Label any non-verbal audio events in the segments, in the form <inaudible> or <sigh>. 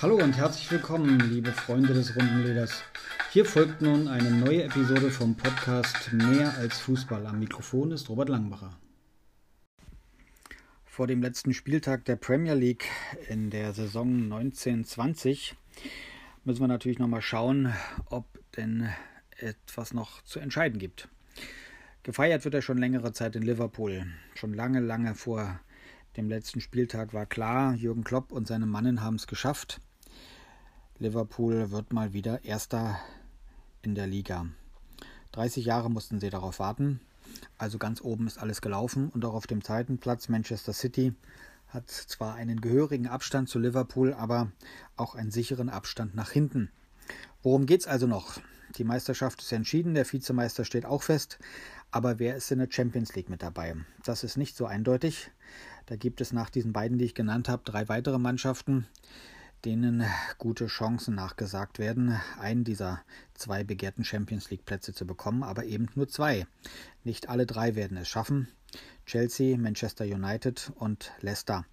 Hallo und herzlich willkommen, liebe Freunde des Rundenleders. Hier folgt nun eine neue Episode vom Podcast Mehr als Fußball. Am Mikrofon ist Robert Langbacher. Vor dem letzten Spieltag der Premier League in der Saison 1920 müssen wir natürlich nochmal schauen, ob denn etwas noch zu entscheiden gibt. Gefeiert wird er schon längere Zeit in Liverpool. Schon lange, lange vor dem letzten Spieltag war klar, Jürgen Klopp und seine Mannen haben es geschafft. Liverpool wird mal wieder Erster in der Liga. 30 Jahre mussten sie darauf warten. Also ganz oben ist alles gelaufen und auch auf dem zweiten Platz Manchester City hat zwar einen gehörigen Abstand zu Liverpool, aber auch einen sicheren Abstand nach hinten. Worum geht es also noch? Die Meisterschaft ist entschieden, der Vizemeister steht auch fest, aber wer ist in der Champions League mit dabei? Das ist nicht so eindeutig. Da gibt es nach diesen beiden, die ich genannt habe, drei weitere Mannschaften denen gute Chancen nachgesagt werden, einen dieser zwei begehrten Champions League Plätze zu bekommen, aber eben nur zwei. Nicht alle drei werden es schaffen. Chelsea, Manchester United und Leicester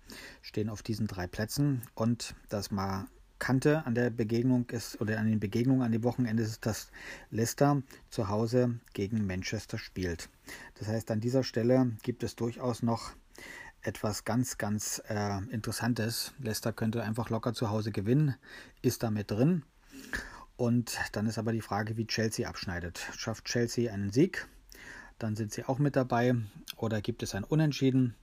stehen auf diesen drei Plätzen und das Markante an der Begegnung ist oder an den Begegnungen an dem Wochenende ist, dass Leicester zu Hause gegen Manchester spielt. Das heißt, an dieser Stelle gibt es durchaus noch etwas ganz, ganz äh, Interessantes. Leicester könnte einfach locker zu Hause gewinnen, ist damit drin. Und dann ist aber die Frage, wie Chelsea abschneidet. Schafft Chelsea einen Sieg? Dann sind sie auch mit dabei. Oder gibt es ein Unentschieden?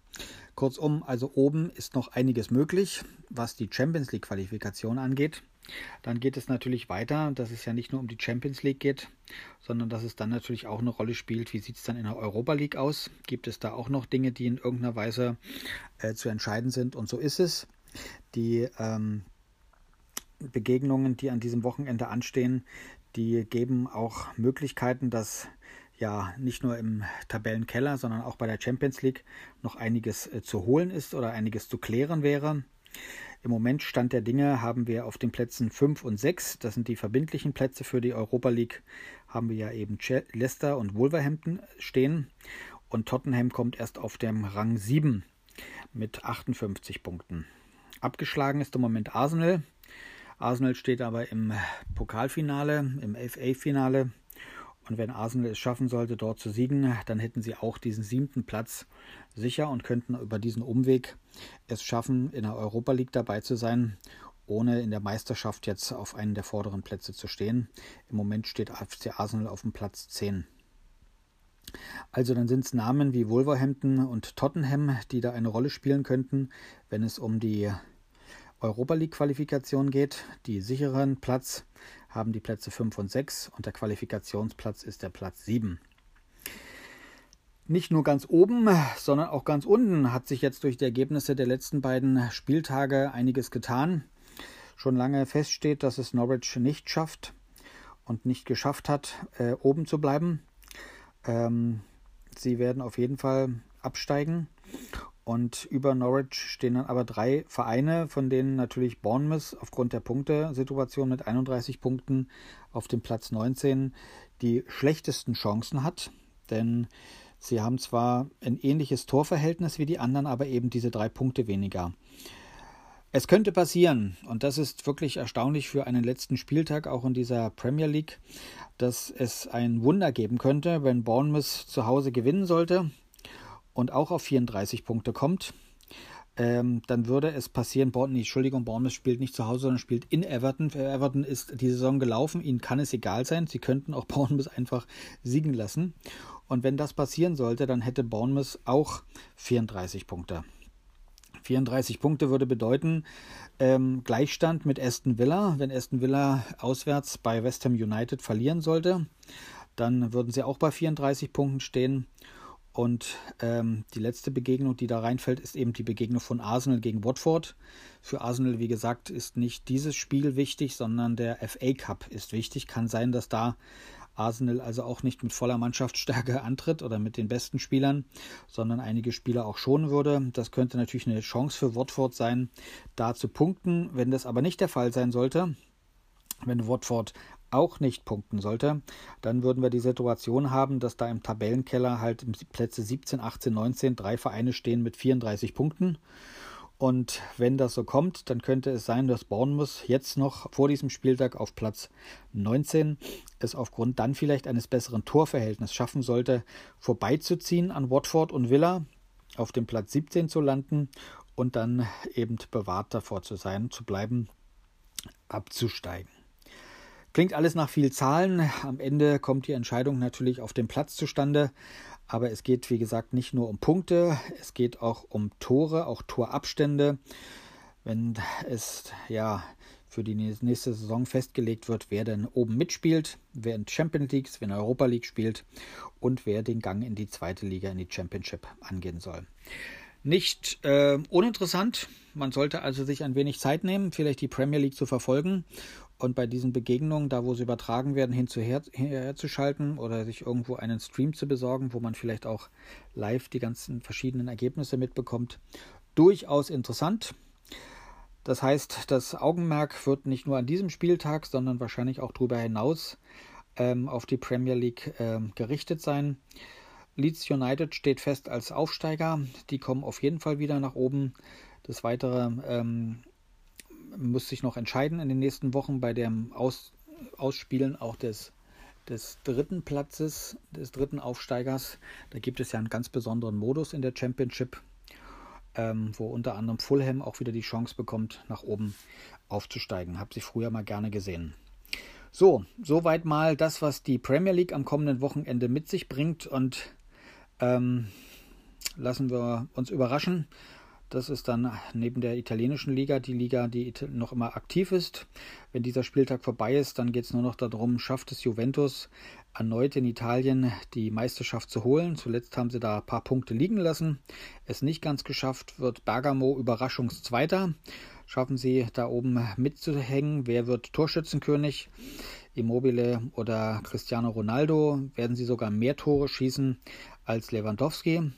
Kurzum, also oben ist noch einiges möglich, was die Champions League Qualifikation angeht. Dann geht es natürlich weiter, dass es ja nicht nur um die Champions League geht, sondern dass es dann natürlich auch eine Rolle spielt, wie sieht es dann in der Europa League aus? Gibt es da auch noch Dinge, die in irgendeiner Weise äh, zu entscheiden sind? Und so ist es. Die ähm, Begegnungen, die an diesem Wochenende anstehen, die geben auch Möglichkeiten, dass ja nicht nur im Tabellenkeller, sondern auch bei der Champions League noch einiges äh, zu holen ist oder einiges zu klären wäre. Im Moment Stand der Dinge haben wir auf den Plätzen 5 und 6, das sind die verbindlichen Plätze für die Europa League, haben wir ja eben Leicester und Wolverhampton stehen und Tottenham kommt erst auf dem Rang 7 mit 58 Punkten. Abgeschlagen ist im Moment Arsenal. Arsenal steht aber im Pokalfinale, im FA-Finale und wenn Arsenal es schaffen sollte, dort zu siegen, dann hätten sie auch diesen siebten Platz sicher und könnten über diesen Umweg es schaffen, in der Europa League dabei zu sein, ohne in der Meisterschaft jetzt auf einen der vorderen Plätze zu stehen. Im Moment steht FC Arsenal auf dem Platz 10. Also dann sind es Namen wie Wolverhampton und Tottenham, die da eine Rolle spielen könnten, wenn es um die Europa League Qualifikation geht. Die sicheren Platz haben die Plätze 5 und 6 und der Qualifikationsplatz ist der Platz 7. Nicht nur ganz oben, sondern auch ganz unten hat sich jetzt durch die Ergebnisse der letzten beiden Spieltage einiges getan. Schon lange feststeht, dass es Norwich nicht schafft und nicht geschafft hat, äh, oben zu bleiben. Ähm, sie werden auf jeden Fall absteigen und über Norwich stehen dann aber drei Vereine, von denen natürlich Bournemouth aufgrund der Punktesituation mit 31 Punkten auf dem Platz 19 die schlechtesten Chancen hat. Denn sie haben zwar ein ähnliches Torverhältnis wie die anderen, aber eben diese drei Punkte weniger. Es könnte passieren, und das ist wirklich erstaunlich für einen letzten Spieltag auch in dieser Premier League, dass es ein Wunder geben könnte, wenn Bournemouth zu Hause gewinnen sollte und auch auf 34 Punkte kommt, ähm, dann würde es passieren, Bournemouth, Entschuldigung, Bournemouth spielt nicht zu Hause, sondern spielt in Everton. Für Everton ist die Saison gelaufen, ihnen kann es egal sein, sie könnten auch <laughs> Bournemouth einfach siegen lassen. Und wenn das passieren sollte, dann hätte Bournemouth auch 34 Punkte. 34 Punkte würde bedeuten ähm, Gleichstand mit Aston Villa. Wenn Aston Villa auswärts bei West Ham United verlieren sollte, dann würden sie auch bei 34 Punkten stehen. Und ähm, die letzte Begegnung, die da reinfällt, ist eben die Begegnung von Arsenal gegen Watford. Für Arsenal, wie gesagt, ist nicht dieses Spiel wichtig, sondern der FA Cup ist wichtig. Kann sein, dass da Arsenal also auch nicht mit voller Mannschaftsstärke antritt oder mit den besten Spielern, sondern einige Spieler auch schonen würde. Das könnte natürlich eine Chance für Watford sein, da zu punkten. Wenn das aber nicht der Fall sein sollte, wenn Watford auch nicht punkten sollte, dann würden wir die Situation haben, dass da im Tabellenkeller halt Plätze 17, 18, 19 drei Vereine stehen mit 34 Punkten. Und wenn das so kommt, dann könnte es sein, dass Bournemouth jetzt noch vor diesem Spieltag auf Platz 19 es aufgrund dann vielleicht eines besseren Torverhältnisses schaffen sollte, vorbeizuziehen an Watford und Villa, auf dem Platz 17 zu landen und dann eben bewahrt davor zu sein, zu bleiben, abzusteigen. Klingt alles nach viel Zahlen. Am Ende kommt die Entscheidung natürlich auf dem Platz zustande. Aber es geht, wie gesagt, nicht nur um Punkte, es geht auch um Tore, auch Torabstände. Wenn es ja für die nächste Saison festgelegt wird, wer denn oben mitspielt, wer in Champions League, wer in Europa League spielt und wer den Gang in die zweite Liga, in die Championship angehen soll. Nicht äh, uninteressant, man sollte also sich ein wenig Zeit nehmen, vielleicht die Premier League zu verfolgen und bei diesen Begegnungen, da wo sie übertragen werden, hinzuher, hinzuschalten oder sich irgendwo einen Stream zu besorgen, wo man vielleicht auch live die ganzen verschiedenen Ergebnisse mitbekommt, durchaus interessant. Das heißt, das Augenmerk wird nicht nur an diesem Spieltag, sondern wahrscheinlich auch darüber hinaus ähm, auf die Premier League ähm, gerichtet sein. Leeds United steht fest als Aufsteiger. Die kommen auf jeden Fall wieder nach oben. Das weitere ähm, muss sich noch entscheiden in den nächsten Wochen bei dem Aus, Ausspielen auch des, des dritten Platzes, des dritten Aufsteigers. Da gibt es ja einen ganz besonderen Modus in der Championship, ähm, wo unter anderem Fulham auch wieder die Chance bekommt, nach oben aufzusteigen. Habe sie früher mal gerne gesehen. So, soweit mal das, was die Premier League am kommenden Wochenende mit sich bringt und ähm, lassen wir uns überraschen. Das ist dann neben der italienischen Liga die Liga, die noch immer aktiv ist. Wenn dieser Spieltag vorbei ist, dann geht es nur noch darum, schafft es Juventus erneut in Italien die Meisterschaft zu holen. Zuletzt haben sie da ein paar Punkte liegen lassen. Es nicht ganz geschafft, wird Bergamo Überraschungszweiter. Schaffen sie da oben mitzuhängen? Wer wird Torschützenkönig? Immobile oder Cristiano Ronaldo? Werden sie sogar mehr Tore schießen als Lewandowski?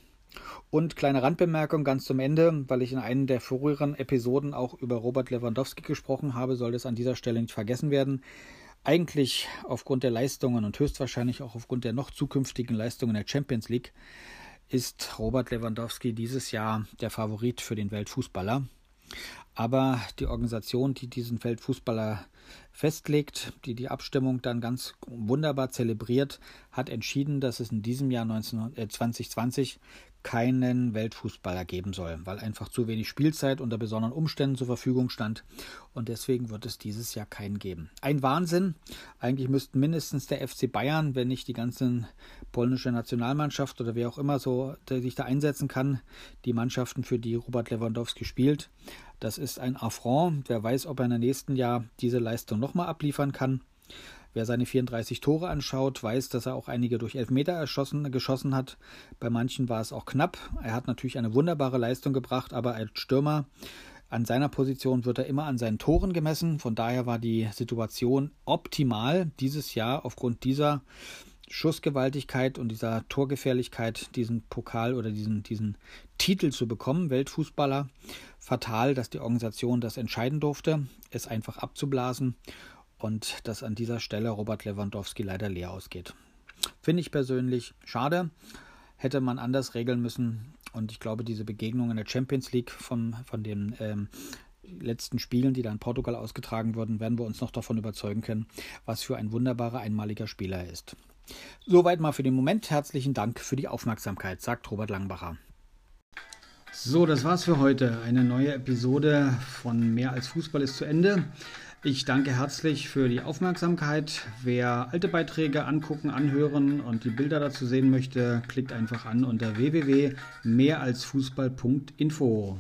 Und kleine Randbemerkung ganz zum Ende, weil ich in einer der früheren Episoden auch über Robert Lewandowski gesprochen habe, soll das an dieser Stelle nicht vergessen werden. Eigentlich aufgrund der Leistungen und höchstwahrscheinlich auch aufgrund der noch zukünftigen Leistungen der Champions League ist Robert Lewandowski dieses Jahr der Favorit für den Weltfußballer. Aber die Organisation, die diesen Weltfußballer festlegt, die die Abstimmung dann ganz wunderbar zelebriert, hat entschieden, dass es in diesem Jahr 19, äh, 2020 keinen Weltfußballer geben soll, weil einfach zu wenig Spielzeit unter besonderen Umständen zur Verfügung stand und deswegen wird es dieses Jahr keinen geben. Ein Wahnsinn. Eigentlich müssten mindestens der FC Bayern, wenn nicht die ganze polnische Nationalmannschaft oder wer auch immer so sich da einsetzen kann, die Mannschaften, für die Robert Lewandowski spielt. Das ist ein Affront. Wer weiß, ob er im nächsten Jahr diese Leistung nochmal abliefern kann. Wer seine 34 Tore anschaut, weiß, dass er auch einige durch Elfmeter erschossen, geschossen hat. Bei manchen war es auch knapp. Er hat natürlich eine wunderbare Leistung gebracht, aber als Stürmer an seiner Position wird er immer an seinen Toren gemessen. Von daher war die Situation optimal dieses Jahr aufgrund dieser Schussgewaltigkeit und dieser Torgefährlichkeit diesen Pokal oder diesen, diesen Titel zu bekommen, Weltfußballer. Fatal, dass die Organisation das entscheiden durfte, es einfach abzublasen und dass an dieser Stelle Robert Lewandowski leider leer ausgeht. Finde ich persönlich schade. Hätte man anders regeln müssen. Und ich glaube, diese Begegnung in der Champions League von, von den ähm, letzten Spielen, die da in Portugal ausgetragen wurden, werden wir uns noch davon überzeugen können, was für ein wunderbarer, einmaliger Spieler er ist. Soweit mal für den Moment. Herzlichen Dank für die Aufmerksamkeit, sagt Robert Langbacher. So, das war's für heute. Eine neue Episode von Mehr als Fußball ist zu Ende. Ich danke herzlich für die Aufmerksamkeit. Wer alte Beiträge angucken, anhören und die Bilder dazu sehen möchte, klickt einfach an unter www.mehralsfußball.info.